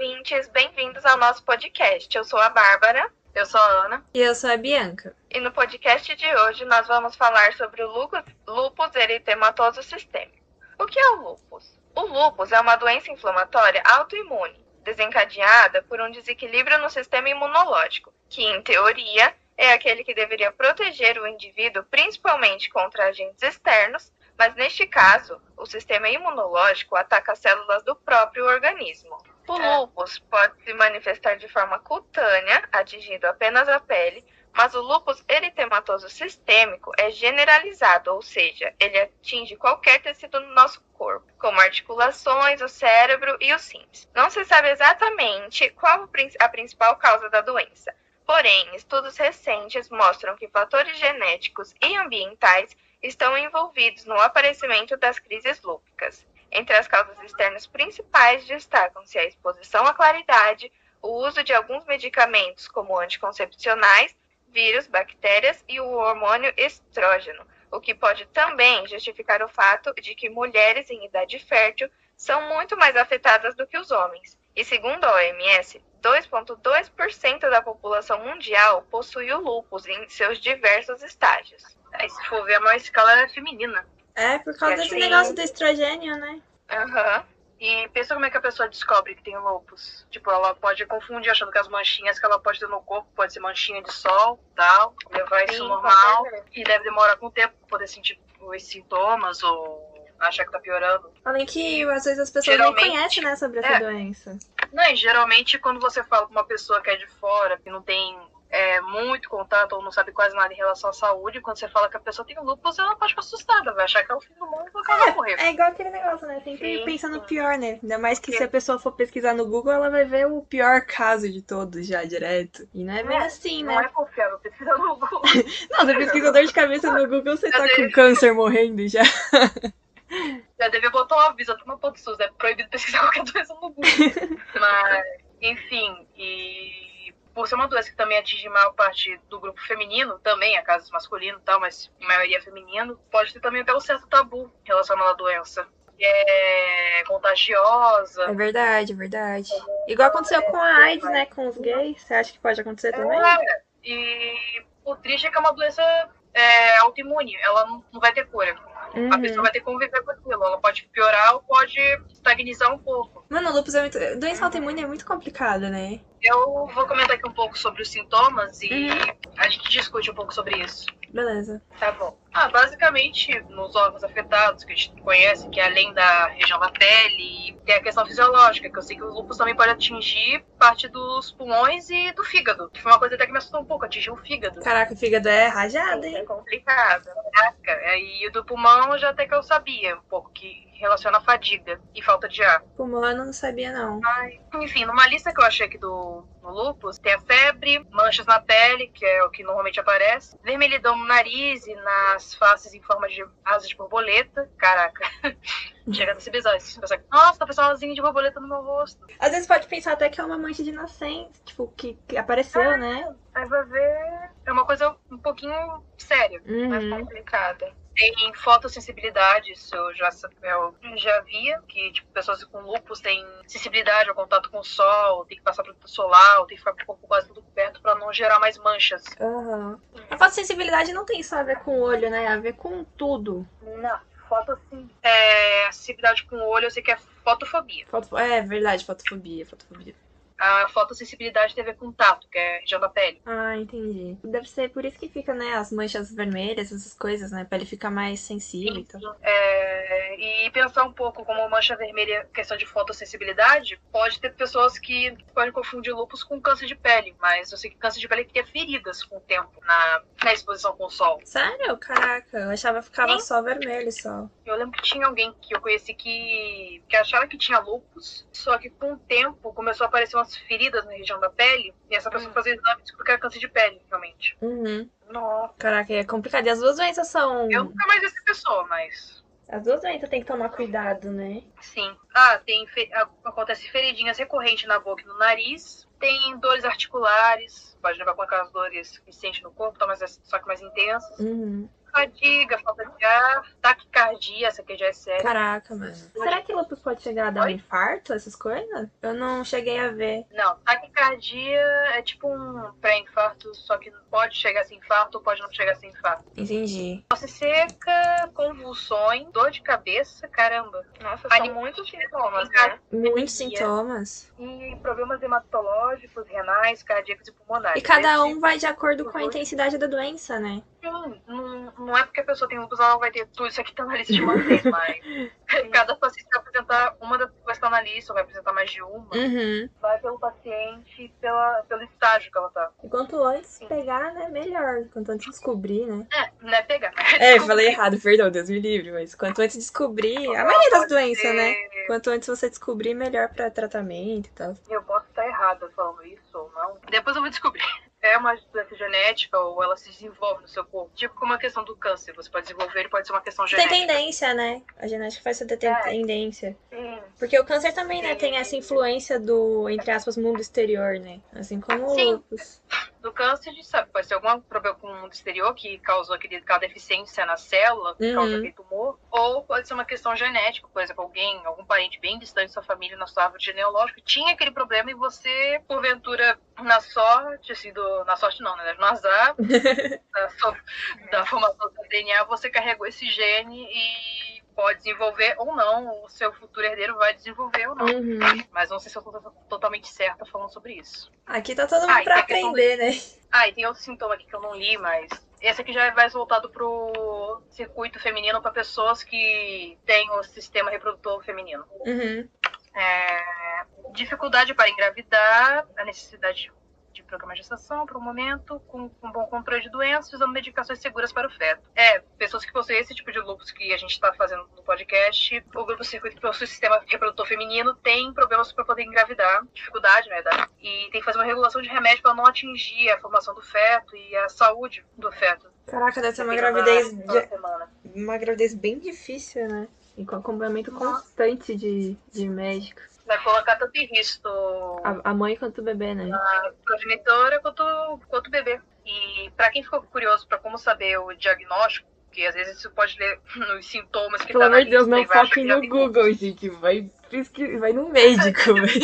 ouvintes, bem-vindos ao nosso podcast. Eu sou a Bárbara. Eu sou a Ana. E eu sou a Bianca. E no podcast de hoje nós vamos falar sobre o lupus, lupus eritematoso sistêmico. O que é o lupus? O lupus é uma doença inflamatória autoimune, desencadeada por um desequilíbrio no sistema imunológico, que, em teoria, é aquele que deveria proteger o indivíduo principalmente contra agentes externos, mas neste caso, o sistema imunológico ataca as células do próprio organismo. O lúpus pode se manifestar de forma cutânea, atingindo apenas a pele, mas o lúpus eritematoso sistêmico é generalizado, ou seja, ele atinge qualquer tecido no nosso corpo, como articulações, o cérebro e os rins. Não se sabe exatamente qual a principal causa da doença, porém, estudos recentes mostram que fatores genéticos e ambientais estão envolvidos no aparecimento das crises lúpicas. Entre as causas externas principais destacam-se a exposição à claridade, o uso de alguns medicamentos como anticoncepcionais, vírus, bactérias e o hormônio estrógeno, o que pode também justificar o fato de que mulheres em idade fértil são muito mais afetadas do que os homens. E segundo a OMS, 2,2% da população mundial possui o lúpus em seus diversos estágios. Aí, se for ver, a maior escala é feminina. É, por causa desse negócio do estrogênio, né? Aham. Uhum. E pensa como é que a pessoa descobre que tem lupus. Tipo, ela pode confundir achando que as manchinhas que ela pode ter no corpo pode ser manchinha de sol, tal, levar isso normal. E deve demorar com o tempo pra poder sentir os sintomas ou achar que tá piorando. Além que às vezes as pessoas não conhecem, né, sobre essa é. doença. Não, e geralmente quando você fala com uma pessoa que é de fora, que não tem é, muito contato ou não sabe quase nada em relação à saúde, quando você fala que a pessoa tem lúpus, ela pode ficar assustada, vai achar que é o fim do mundo e ela é, morrer. É igual aquele negócio, né? Sempre sim, pensa no pior, né? Ainda mais que sim. se a pessoa for pesquisar no Google, ela vai ver o pior caso de todos já direto. E não é bem é, assim, né? Não é confiável pesquisar no Google. não, você pesquisa dor de cabeça no Google, você tá com câncer morrendo já. Já devia botar um aviso, uma ponto SUS, é proibido pesquisar qualquer doença no Google. Mas, enfim, e por ser uma doença que também atinge a maior parte do grupo feminino, também há casos masculinos e tal, mas a maioria é feminino, pode ter também até um certo tabu relacionado à doença. É contagiosa. É verdade, é verdade. Igual aconteceu com a AIDS, né? Com os gays. Você acha que pode acontecer também? É, e o triste é que é uma doença é, autoimune. Ela não vai ter cura. Uhum. A pessoa vai ter que conviver com aquilo. Ela pode piorar ou pode estagnizar um pouco. Mano, lupus é muito. Doença autoimune é muito complicada, né? Eu vou comentar aqui um pouco sobre os sintomas e uhum. a gente discute um pouco sobre isso. Beleza. Tá bom. Ah, basicamente, nos órgãos afetados que a gente conhece, que é além da região da pele, tem a questão fisiológica, que eu sei que o lúpus também pode atingir parte dos pulmões e do fígado, que foi uma coisa até que me assustou um pouco, atingir o fígado. Caraca, o fígado é rajado, hein? É complicado. Caraca, aí o do pulmão já até que eu sabia um pouco, que relaciona a fadiga e falta de ar. Pulmão eu não sabia, não. Ai, enfim, numa lista que eu achei aqui do no lúpus, tem a febre, manchas na pele, que é o que normalmente aparece, vermelhidão no nariz e nas faces em forma de asas de borboleta. Caraca. Chega a ser bizarro. Pensa, nossa, tá pensando asinha de borboleta no meu rosto. Às vezes pode pensar até que é uma mancha de nascença, tipo, que, que apareceu, é, né? Aí vai ver. É uma coisa um pouquinho séria, uhum. mais complicada tem fotossensibilidade, isso eu já, eu já via, que tipo, pessoas com lupus têm sensibilidade ao contato com o sol, tem que passar protetor solar, tem que ficar com o corpo quase tudo coberto para não gerar mais manchas. Uhum. A fotossensibilidade não tem só a ver com o olho, né? A ver com tudo. Não, foto sim. É, sensibilidade com o olho, eu sei que é fotofobia. Foto... É verdade, fotofobia, fotofobia a fotossensibilidade tem a ver com tato, que é a região da pele. Ah, entendi. Deve ser por isso que fica, né, as manchas vermelhas, essas coisas, né? A pele fica mais sensível. Sim, então. é, e pensar um pouco como mancha vermelha, questão de fotossensibilidade, pode ter pessoas que podem confundir lupus com câncer de pele, mas eu sei que câncer de pele cria feridas com o tempo na, na exposição com o sol. Sério? Caraca, eu achava que ficava Sim. só vermelho só. Eu lembro que tinha alguém que eu conheci que, que achava que tinha lupus, só que com o tempo começou a aparecer umas feridas na região da pele, e essa pessoa hum. fazia exame e que era câncer de pele, realmente. Uhum. Nossa. Caraca, é complicado. E as duas doenças são. Eu nunca mais vi essa pessoa, mas. As duas doenças tem que tomar cuidado, né? Sim. Ah, tem fe... acontece feridinhas recorrentes na boca e no nariz. Tem dores articulares. Pode levar com aquelas dores que sente no corpo, tá mais, só que mais intensas. Uhum. Fadiga, falta de ar, taquicardia, essa aqui já é séria. Caraca, mano. Será que lupus pode chegar a dar Oi? um infarto, essas coisas? Eu não cheguei a ver. Não, taquicardia é tipo um pré-infarto, só que pode chegar a ser infarto ou pode não chegar a ser infarto. Entendi. Tosse seca, convulsões, dor de cabeça, caramba. Nossa, são Anim- muitos sintomas, né? Muitos sintomas. E problemas hematológicos, renais, cardíacos e pulmonares. E cada Esse- um vai de acordo com a intensidade da doença, né? Sim, não, não é porque a pessoa tem lupus, ela vai ter tudo isso aqui que tá na lista de uma vez, mas cada paciente vai apresentar uma das que vai estar na lista, ou vai apresentar mais de uma. Uhum. Vai pelo paciente pela, pelo estágio que ela tá. E quanto antes pegar, né? Melhor. Quanto antes descobrir, né? É, não é pegar. É, eu falei errado, perdão, Deus me livre, mas quanto antes descobrir. A maioria das doenças, né? Quanto antes você descobrir, melhor pra tratamento e tal. Eu posso estar errada falando isso ou não. Depois eu vou descobrir. É uma doença genética ou ela se desenvolve no seu corpo. Tipo como a questão do câncer. Você pode desenvolver e pode ser uma questão Tem genética. tendência, né? A genética faz ter É. tendência. Sim. Porque o câncer também, né, tem essa influência do, entre aspas, mundo exterior, né? Assim como o Sim. Do câncer, a gente sabe, pode ser algum problema com o mundo exterior que causou aquele, aquela deficiência na célula, que Uhum. causou aquele tumor. Ou pode ser uma questão genética, por exemplo, alguém, algum parente bem distante da sua família, na sua árvore genealógica, tinha aquele problema e você, porventura, na sorte, assim, do, na sorte não, né? No azar da, da formação do DNA, você carregou esse gene e pode desenvolver ou não, o seu futuro herdeiro vai desenvolver ou não. Uhum. Mas não sei se eu tô totalmente certa falando sobre isso. Aqui tá todo mundo Ah, pra tem a questão aprender, né? Ah, e tem outro sintoma aqui que eu não li, mas esse aqui já é mais voltado pro circuito feminino para pessoas que têm o sistema reprodutor feminino. Uhum. É, dificuldade para engravidar, a necessidade programa de gestação para o momento, com, com bom controle de doenças, usando medicações seguras para o feto. É, pessoas que possuem esse tipo de lúpus que a gente está fazendo no podcast, o grupo circuito que possui sistema reprodutor feminino tem problemas para poder engravidar, dificuldade, verdade, e tem que fazer uma regulação de remédio para não atingir a formação do feto e a saúde do feto. Caraca, deve ser uma gravidez, semana. uma gravidez bem difícil, né? E com acompanhamento constante de, de médico. Vai colocar tanto em risco A, a mãe quanto o bebê, né? a progenitora quanto, quanto o bebê. E para quem ficou curioso para como saber o diagnóstico, porque às vezes você pode ler nos sintomas que Pelo tá amor de Deus, não foquem no Google, gente. Vai, vai no médico, velho.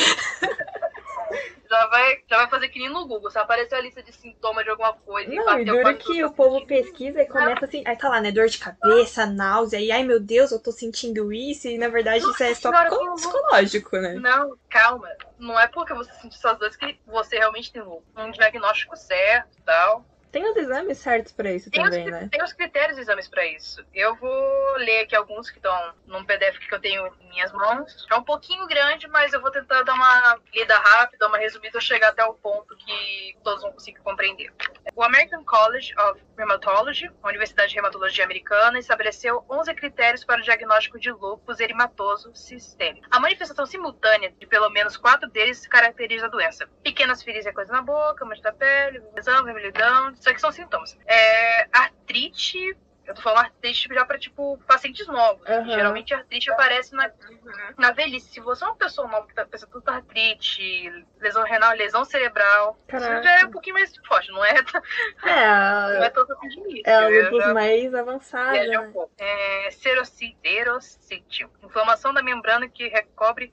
Já vai, já vai fazer que nem no Google. Se aparecer a lista de sintomas de alguma coisa e Não, e dura quase que o povo assim, pesquisa e começa assim, aí tá lá, né? Dor de cabeça, náusea, e ai meu Deus, eu tô sentindo isso, e na verdade isso é só Senhora, como- psicológico, né? Não, calma. Não é porque você sentiu essas dores que você realmente tem um diagnóstico certo e tal. Tem os exames certos pra isso Tem, também, os, né? tem os critérios e exames para isso. Eu vou ler aqui alguns que estão num PDF que eu tenho em minhas mãos. É um pouquinho grande, mas eu vou tentar dar uma lida rápida, uma resumida, chegar até o ponto que todos vão conseguir compreender. O American College of Rheumatology, a Universidade de Reumatologia Americana, estabeleceu 11 critérios para o diagnóstico de lúpus erimatoso sistêmico. A manifestação simultânea de pelo menos quatro deles caracteriza a doença. Pequenas feridas e coisas na boca, mancha da pele, vermelhidão, isso aqui são sintomas. É, artrite, eu tô falando artrite já para tipo pacientes novos. Aham. Geralmente artrite aparece na, na velhice. Se você é uma pessoa nova que tá pensando tudo artrite, lesão renal, lesão cerebral, Caraca. isso já é um pouquinho mais forte, não é, não É, é a- tanto assim de início. é eu lupus já- mais avançada, Viaja né? um pouco. É. Inflamação da membrana que recobre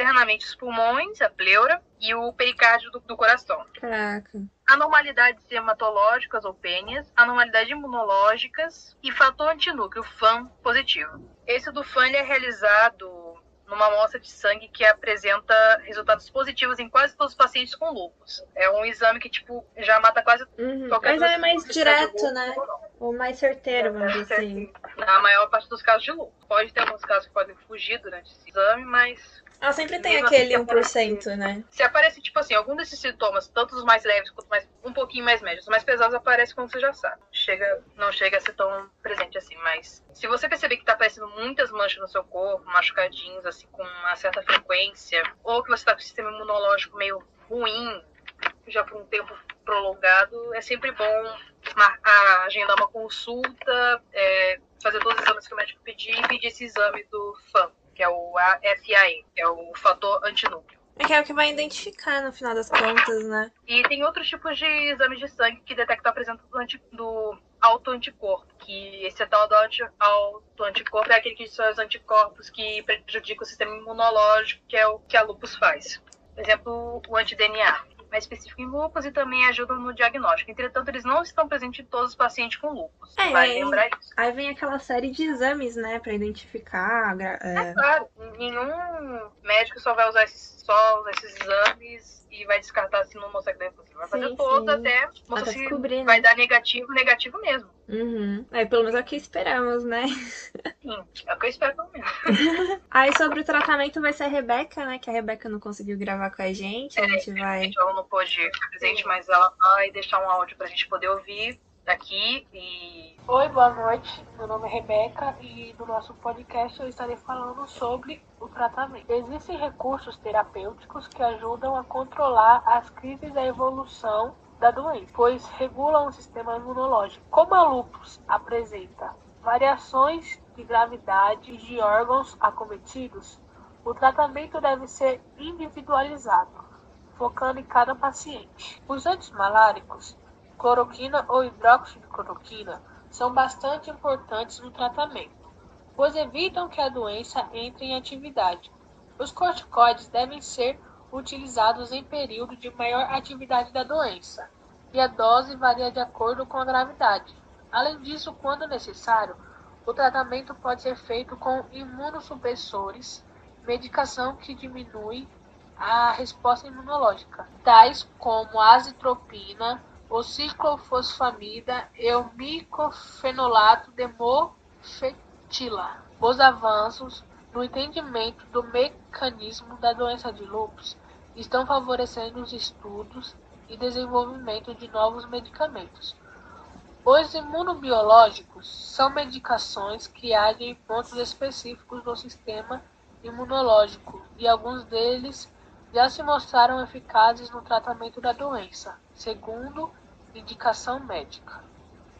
externamente os pulmões, a pleura e o pericárdio do, do coração. Caraca. Anormalidades hematológicas ou pênias, anormalidades imunológicas e fator antinúcleo FAM positivo. Esse do FAM é realizado numa amostra de sangue que apresenta resultados positivos em quase todos os pacientes com lúpus. É um exame que, tipo, já mata quase Uhum. qualquer Mas é mais direto, né? ou mais certeiro, vamos dizer É, assim. Na maior parte dos casos de lúpus. Pode ter alguns casos que podem fugir durante esse exame, mas Ah, sempre tem aquele assim, 1%, né? se aparece, tipo assim, algum desses sintomas, tanto os mais leves quanto mais, um pouquinho mais médios, os mais pesados aparecem quando você já sabe. Chega, não chega a ser tão presente assim, mas se você perceber que tá aparecendo muitas manchas no seu corpo, machucadinhos, assim, com uma certa frequência, ou que você tá com o sistema imunológico meio ruim, já por um tempo prolongado, é sempre bom mar- a- agendar uma consulta, é, fazer todos os exames que o médico pedir e pedir esse exame do FAM, que é o FAE, que é o fator antinúcleo. É que é o que vai identificar no final das contas, né? E tem outros tipos de exames de sangue que detectam a presença do, anti- do autoanticorpo, que esse tal do autoanticorpo é aquele que são os anticorpos que prejudicam o sistema imunológico, que é o que a lupus faz. Por exemplo, o anti-DNA mais específico em lúpus e também ajudam no diagnóstico. Entretanto, eles não estão presentes em todos os pacientes com lúpus. É, vai lembrar isso. Aí vem aquela série de exames, né, para identificar. É... é... claro, nenhum médico só vai usar esses, só esses exames e vai descartar se não mostrar que é possível. Vai fazer sim, todos até mostrar se descobrir, né? vai dar negativo, negativo mesmo. Uhum. Aí pelo menos é o que esperamos, né? Sim, é o que eu espero pelo menos. Aí sobre o tratamento vai ser a Rebeca, né? Que a Rebeca não conseguiu gravar com a gente. É, a gente vai. Ela não pôde ficar presente, mas ela vai deixar um áudio pra gente poder ouvir daqui e. Oi, boa noite. Meu nome é Rebeca e no nosso podcast eu estarei falando sobre o tratamento. Existem recursos terapêuticos que ajudam a controlar as crises da evolução da doença, pois regulam o sistema imunológico. Como a lúpus apresenta variações de gravidade de órgãos acometidos, o tratamento deve ser individualizado, focando em cada paciente. Os antimaláricos, cloroquina ou hidróxido de cloroquina, são bastante importantes no tratamento, pois evitam que a doença entre em atividade. Os corticoides devem ser utilizados em período de maior atividade da doença, e a dose varia de acordo com a gravidade. Além disso, quando necessário, o tratamento pode ser feito com imunossupressores, medicação que diminui a resposta imunológica, tais como azitropina, o ciclofosfamida e o micofenolato de mofetila. Os avanços no entendimento do mecanismo da doença de lúpus estão favorecendo os estudos e desenvolvimento de novos medicamentos. Os imunobiológicos são medicações que agem em pontos específicos do sistema imunológico e alguns deles já se mostraram eficazes no tratamento da doença, segundo indicação médica.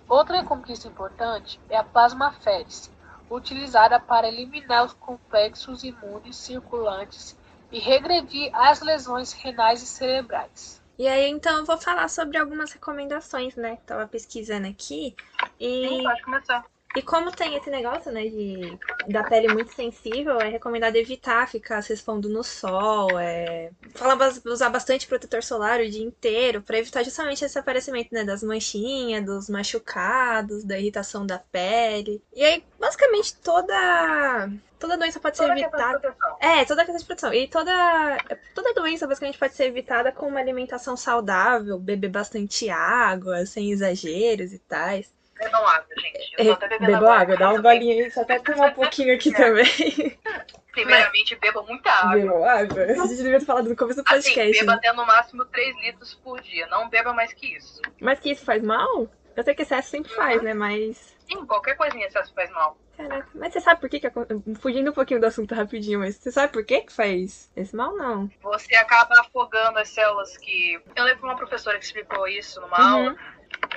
Outra conquista importante é a plasmaférese, utilizada para eliminar os complexos imunes circulantes e regredir as lesões renais e cerebrais. E aí, então, eu vou falar sobre algumas recomendações, né? Tava pesquisando aqui. E... Sim, pode começar. E como tem esse negócio, né, de da pele muito sensível, é recomendado evitar ficar se expondo no sol, é fala usar bastante protetor solar o dia inteiro para evitar justamente esse aparecimento, né, das manchinhas, dos machucados, da irritação da pele. E aí, basicamente toda toda doença pode toda ser evitada. É, toda a questão de proteção. E toda toda doença basicamente pode ser evitada com uma alimentação saudável, beber bastante água, sem exageros e tais. Bebam água, gente. Eu tô até bebendo Bebam água, dá um golinho aí, só até tomar um pouquinho aqui é. também. Primeiramente, beba muita água. Bebam água? A gente devia ter falado no começo do assim, podcast. Assim, beba até no máximo 3 litros por dia. Não beba mais que isso. Mas que isso faz mal? Eu sei que excesso sempre faz, uhum. né? Mas. Sim, qualquer coisinha excesso faz mal. Caraca, mas você sabe por que, que fugindo um pouquinho do assunto rapidinho, mas você sabe por que que faz esse mal, não? Você acaba afogando as células que... Eu lembro uma professora que explicou isso numa uhum. aula,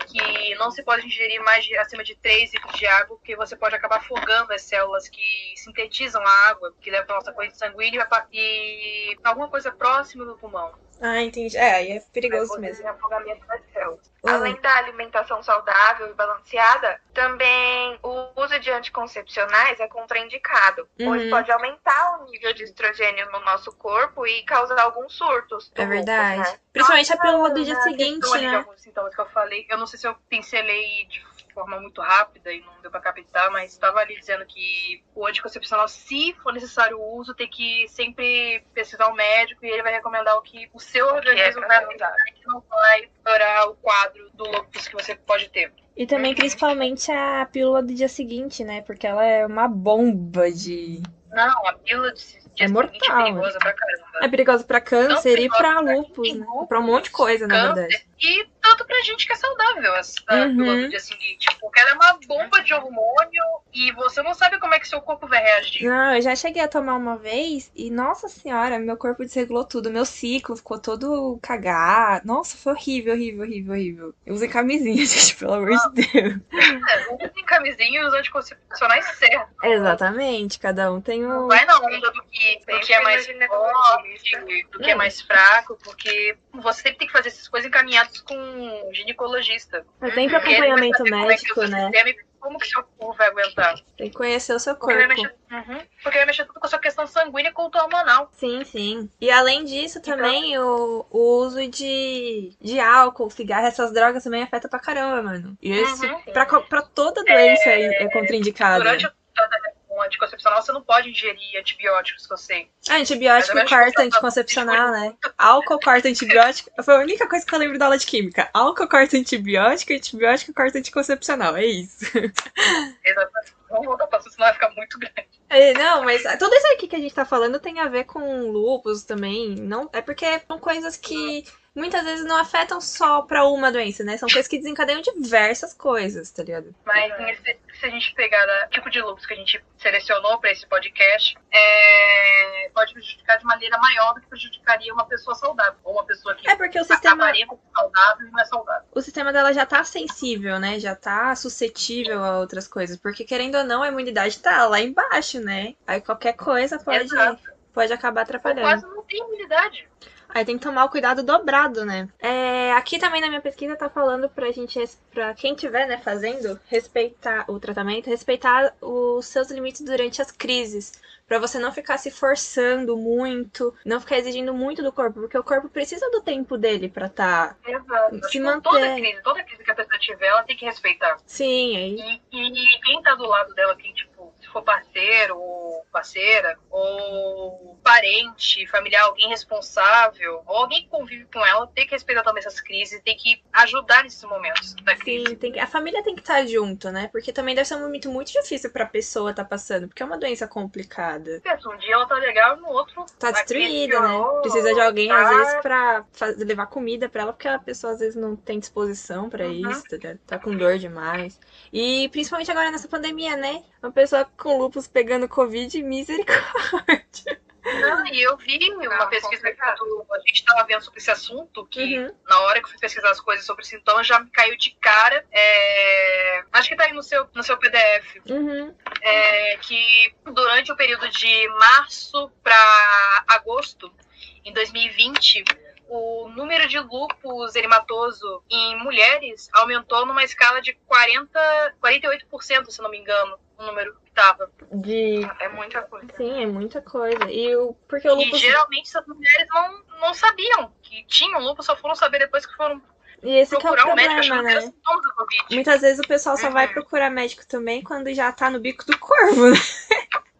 que não se pode ingerir mais de, acima de 3 litros de água, porque você pode acabar afogando as células que sintetizam a água, que leva para nossa corrente sanguínea e alguma coisa próxima do pulmão. Ah, entendi. É, aí é perigoso mesmo. afogamento das células. Além da alimentação saudável e balanceada, também o uso de anticoncepcionais é contraindicado, uhum. pois pode aumentar o nível de estrogênio no nosso corpo e causar alguns surtos. É verdade. né? Principalmente a pílula do dia seguinte, né? De alguns sintomas que eu falei, eu não sei se eu pincelei de forma muito rápida e não deu para captar, mas estava ali dizendo que o anticoncepcional, se for necessário o uso, tem que sempre pesquisar o médico e ele vai recomendar o que o seu organismo é vai usar, que não vai piorar o quadro do lúpus que você pode ter. E também, principalmente, a pílula do dia seguinte, né? Porque ela é uma bomba de. Não, a pílula de é mortal. É perigosa pra caramba. É perigosa pra câncer e pra lúpus, né? Pra um monte de coisa, câncer, na verdade. E tanto pra gente que é saudável, a uhum. dia seguinte. Porque ela é uma bomba de hormônio e você não sabe como é que seu corpo vai reagir. Não, eu já cheguei a tomar uma vez e, nossa senhora, meu corpo desregulou tudo. Meu ciclo ficou todo cagado. Nossa, foi horrível, horrível, horrível, horrível. Eu usei camisinha, gente, pelo amor de Deus. É, usem camisinha e os anticoncepcionais certos. Exatamente, cada um tem o. Não vai na onda do que, do que é mais forte, do que é mais fraco, porque você sempre tem que fazer essas coisas encaminhadas com um ginecologista. Acompanhamento é que é o médico, né? sistema Como que seu corpo vai aguentar? Tem que conhecer o seu Porque vai, corpo. mexer, Uhum. Porque vai mexer tudo com a sua questão sanguínea e com o hormonal. Sim, sim. E além disso, Então- também o, o uso de, de álcool, cigarro, essas drogas também afeta pra caramba, mano. E isso, Uhum. pra, pra toda doença é, é contraindicado. Durante o tratamento anticoncepcional, você não pode ingerir antibióticos, que eu sei. Ah, antibiótico corta anticoncepcional, né? Álcool corta antibiótico. Foi a única coisa que eu lembro da aula de química. Álcool corta antibiótico, antibiótico corta anticoncepcional. É isso. Exatamente. Vamos voltar pra senão vai ficar muito grande. É, não, mas tudo isso aqui que a gente tá falando tem a ver com lupus também. Não, é porque são coisas que muitas vezes não afetam só pra uma doença, né? São coisas que desencadeiam diversas coisas, tá ligado? Mas em esse- se a gente pegar o tipo de lupus que a gente selecionou para esse podcast, é, pode prejudicar de maneira maior do que prejudicaria uma pessoa saudável. Ou uma pessoa que É porque o sistema, acabaria com saudável e não é saudável. o sistema dela já tá sensível, né? Já tá suscetível a outras coisas. Porque querendo ou não, a imunidade tá lá embaixo, né? Aí qualquer coisa pode, Exato. pode acabar Ou atrapalhando. quase não tem imunidade. Aí tem que tomar o cuidado dobrado, né? É, aqui também na minha pesquisa tá falando pra gente, pra quem tiver, né, fazendo, respeitar o tratamento, respeitar os seus limites durante as crises. Pra você não ficar se forçando muito, não ficar exigindo muito do corpo, porque o corpo precisa do tempo dele pra tá. Exato. Se Tipo, manter. Toda crise, toda crise que a pessoa tiver, ela tem que respeitar. Sim, aí. E, e quem tá do lado dela, quem, tipo, se for parceiro ou parceira, ou parente, familiar, alguém responsável, ou alguém que convive com ela, tem que respeitar também essas crises, tem que ajudar nesses momentos da crise. Sim, tem que- a família tem que estar junto, né? Porque também deve ser um momento muito difícil pra pessoa tá passando, porque é uma doença complicada. Pensa, um dia ela tá legal, no outro Tá destruída, né? Precisa de alguém, tá- às vezes, pra faz- levar comida pra ela, porque a pessoa às vezes não tem disposição pra Uhum. isso, tá, tá com dor demais. E principalmente agora nessa pandemia, né? Uma pessoa com lupus pegando Covid, misericórdia. Não, e eu vi uma Não, pesquisa quando a gente estava vendo sobre esse assunto, que Uhum. na hora que eu fui pesquisar as coisas sobre sintomas, já me caiu de cara. é, Acho que tá aí no seu, no seu PDF. Uhum. é, que durante o período de março para agosto, em 2020, o número de lúpus erimatoso em mulheres aumentou numa escala de 40, 48%, se não me engano, o número que estava. De. É muita coisa. Sim, é muita coisa. E o. Porque o E lupus. geralmente essas mulheres não, não sabiam que tinham lúpus, só foram saber depois que foram E esse que é o procurar um médico problema, né? Muitas vezes o pessoal só vai Uhum. procurar médico também quando já tá no bico do corvo, né?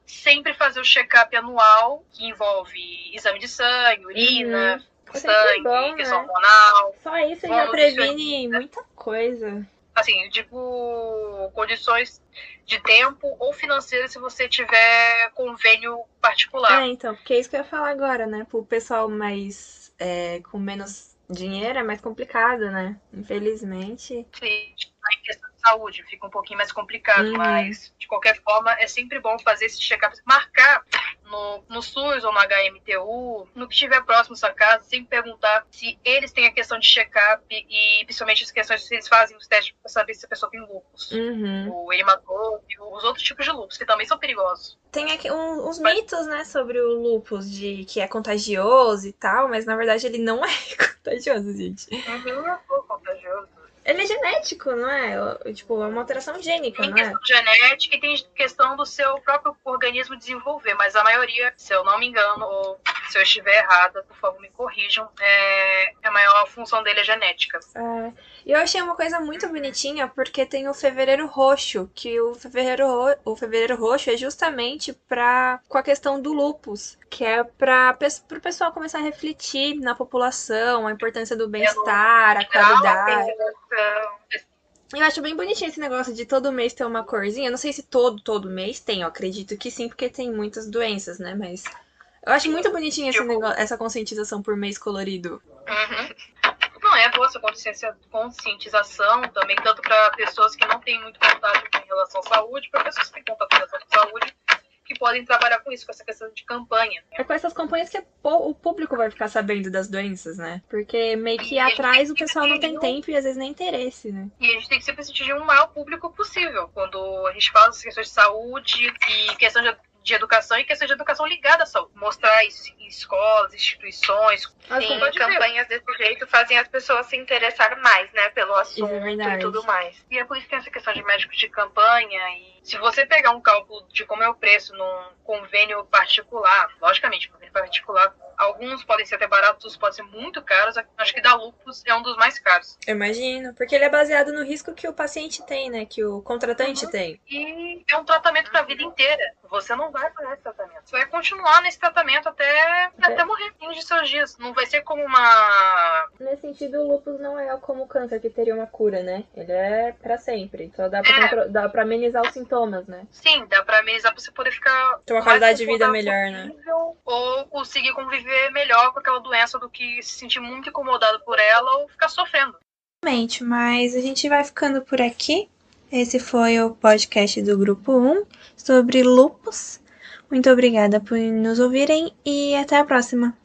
Sempre fazer o check-up anual, que envolve exame de sangue, urina, sempre sangue, bom, questão né? hormonal. Só isso já previne muita coisa. Assim, eu digo condições de tempo ou financeiras se você tiver convênio particular. É, então, porque é isso que eu ia falar agora, né? Pro pessoal mais é, com menos dinheiro é mais complicado, né? Infelizmente. Tá em questão saúde, fica um pouquinho mais complicado, Uhum. mas de qualquer forma é sempre bom fazer esse check-up, marcar no, no SUS ou no HMTU, no que estiver próximo da sua casa, sempre perguntar se eles têm a questão de check-up e principalmente as questões se eles fazem os testes para saber se a pessoa tem lúpus. Uhum. O erimatose, os outros tipos de lúpus, que também são perigosos. Tem aqui um- uns Mas- mitos, né, sobre o lupus, de que é contagioso e tal, mas na verdade ele não é contagioso, gente. Uhum, é contagioso. Ele é genético, não é? Tipo, é uma alteração gênica, Tem não é? questão genética e tem questão do seu próprio organismo desenvolver, mas a maioria, se eu não me engano, ou se eu estiver errada, por favor me corrijam, é, a maior função dele é genética. É, E eu achei uma coisa muito bonitinha porque tem o fevereiro roxo, que o fevereiro, ro- o fevereiro roxo é justamente pra, com a questão do lupus, que é para o pessoal começar a refletir na população, a importância do bem-estar, a qualidade. Eu acho bem bonitinho esse negócio de todo mês ter uma corzinha. Não sei se todo, todo mês tem, eu acredito que sim, porque tem muitas doenças, né? Mas eu acho muito bonitinho esse negócio, essa conscientização por mês colorido. Uhum. Não, é boa essa conscientização também, tanto para pessoas que não têm muito contato com relação à saúde, para pessoas que têm contato com relação à saúde, que podem trabalhar com isso, com essa questão de campanha. É com essas campanhas que o público vai ficar sabendo das doenças, né? Porque meio que E atrás o pessoal não tem tempo e às vezes nem interesse, né? E a gente tem que sempre atingir o maior público possível. Quando a gente fala das questões de saúde e questão de, de educação e questões de educação ligada à saúde. Mostrar escolas, instituições. Sim, campanhas desse jeito fazem as pessoas se interessar mais, né, pelo assunto é e tudo mais. E é por isso que tem essa questão de médicos de campanha e se você pegar um cálculo de como é o preço num convênio particular, logicamente, convênio particular Alguns podem ser até baratos, podem ser muito caros. Acho que da lupus é um dos mais caros. Eu imagino, porque ele é baseado no risco que o paciente tem, né? Que o contratante uhum. tem. E é um tratamento para a vida inteira. Você não vai parar esse tratamento. Você vai continuar nesse tratamento até, é. até morrer de seus dias. Não vai ser como uma. Nesse sentido, o lupus não é como o câncer que teria uma cura, né? Ele é para sempre. Só dá pra, é. Amenizar os sintomas, né? Sim, dá pra amenizar pra você poder ficar. Ter uma qualidade de vida melhor, né? Ou conseguir conviver viver melhor com aquela doença do que se sentir muito incomodado por ela ou ficar sofrendo. Exatamente, mas a gente vai ficando por aqui. Esse foi o podcast do Grupo 1 sobre lupus. Muito obrigada por nos ouvirem e até a próxima.